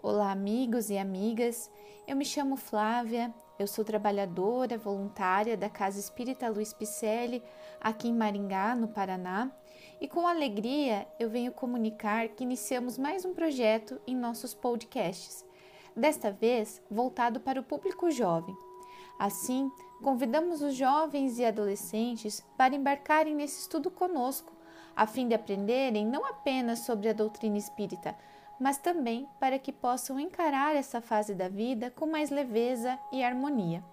Olá, amigos e amigas. Eu me chamo Flávia, eu sou trabalhadora voluntária da Casa Espírita Luiz Picelli, aqui em Maringá, no Paraná, e com alegria eu venho comunicar que iniciamos mais um projeto em nossos podcasts, desta vez voltado para o público jovem. Assim, convidamos os jovens e adolescentes para embarcarem nesse estudo conosco, a fim de aprenderem não apenas sobre a doutrina espírita, mas também para que possam encarar essa fase da vida com mais leveza e harmonia.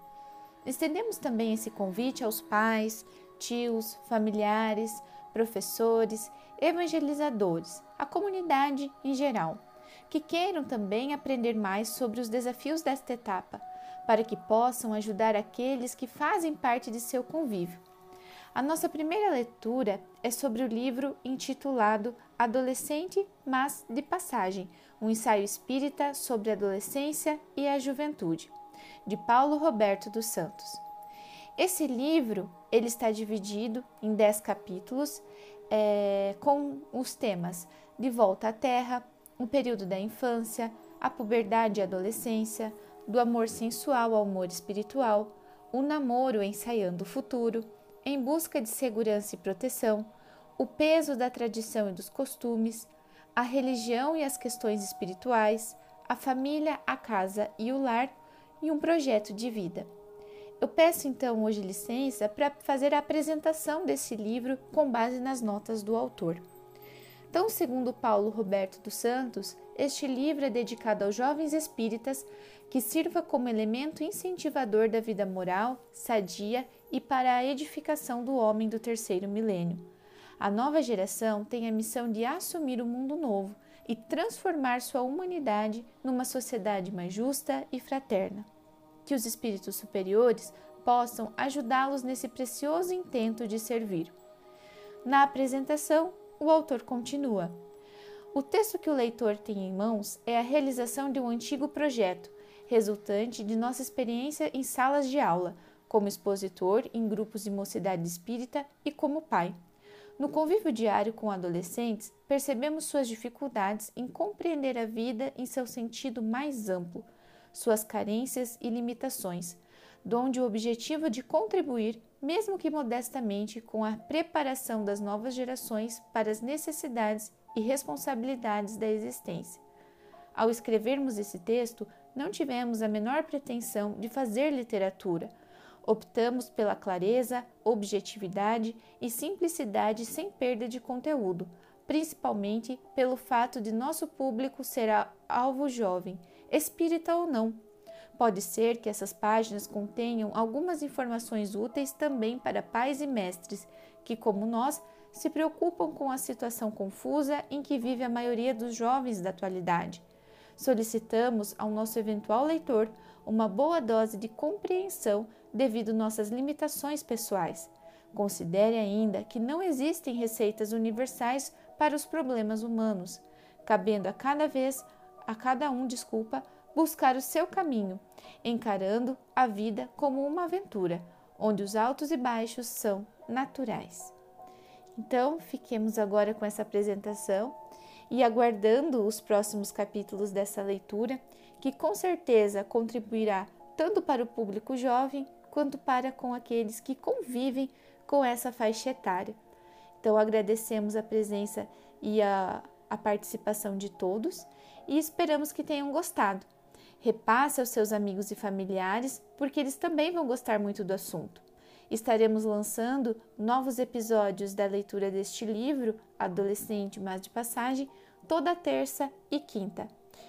Estendemos também esse convite aos pais, tios, familiares, professores, evangelizadores, a comunidade em geral, que queiram também aprender mais sobre os desafios desta etapa, para que possam ajudar aqueles que fazem parte de seu convívio a nossa primeira leitura é sobre o livro intitulado Adolescente, mas de passagem, um ensaio espírita sobre a adolescência e a juventude, de Paulo Roberto dos Santos. Esse livro ele está dividido em dez capítulos é, com os temas de volta à terra, o período da infância, a puberdade e adolescência, do amor sensual ao amor espiritual, o namoro ensaiando o futuro, em busca de segurança e proteção, o peso da tradição e dos costumes, a religião e as questões espirituais, a família, a casa e o lar e um projeto de vida. Eu peço então hoje licença para fazer a apresentação desse livro com base nas notas do autor. Então, segundo Paulo Roberto dos Santos, este livro é dedicado aos jovens espíritas que sirva como elemento incentivador da vida moral, sadia e para a edificação do homem do terceiro milênio. A nova geração tem a missão de assumir o mundo novo e transformar sua humanidade numa sociedade mais justa e fraterna. Que os espíritos superiores possam ajudá-los nesse precioso intento de servir. Na apresentação, o autor continua. O texto que o leitor tem em mãos é a realização de um antigo projeto, resultante de nossa experiência em salas de aula, como expositor em grupos de mocidade espírita e como pai. No convívio diário com adolescentes, percebemos suas dificuldades em compreender a vida em seu sentido mais amplo, suas carências e limitações, donde o objetivo de contribuir, mesmo que modestamente, com a preparação das novas gerações para as necessidades e responsabilidades da existência. Ao escrevermos esse texto, não tivemos a menor pretensão de fazer literatura. Optamos pela clareza, objetividade e simplicidade sem perda de conteúdo, principalmente pelo fato de nosso público ser alvo jovem, espírita ou não. Pode ser que essas páginas contenham algumas informações úteis também para pais e mestres que, como nós, se preocupam com a situação confusa em que vive a maioria dos jovens da atualidade. Solicitamos ao nosso eventual leitor uma boa dose de compreensão devido nossas limitações pessoais. Considere ainda que não existem receitas universais para os problemas humanos, cabendo a cada vez, a cada um, desculpa, buscar o seu caminho, encarando a vida como uma aventura, onde os altos e baixos são naturais. Então, fiquemos agora com essa apresentação e aguardando os próximos capítulos dessa leitura, que com certeza contribuirá tanto para o público jovem quanto para com aqueles que convivem com essa faixa etária. Então, agradecemos a presença e a, a participação de todos e esperamos que tenham gostado. Repasse aos seus amigos e familiares, porque eles também vão gostar muito do assunto. Estaremos lançando novos episódios da leitura deste livro, Adolescente Mas de Passagem, toda terça e quinta.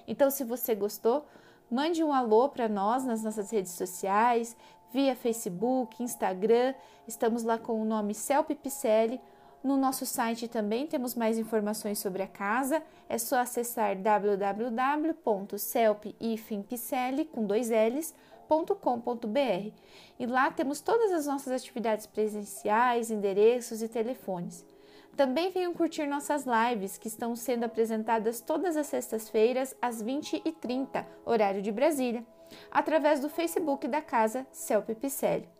Então, se você gostou, mande um alô para nós nas nossas redes sociais, via Facebook, Instagram. Estamos lá com o nome Celpe Picelli. No nosso site também temos mais informações sobre a casa. É só acessar www.cultura.com.br e lá temos todas as nossas atividades presenciais, endereços e telefones. Também venham curtir nossas lives que estão sendo apresentadas todas as sextas-feiras às 20h30, horário de Brasília, através do Facebook da Casa Celpe Picelli.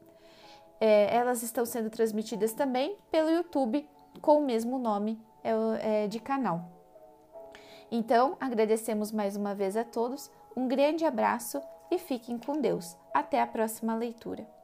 É, elas estão sendo transmitidas também pelo YouTube com o mesmo nome é, é, de canal. Então, agradecemos mais uma vez a todos, um grande abraço e fiquem com Deus. Até a próxima leitura.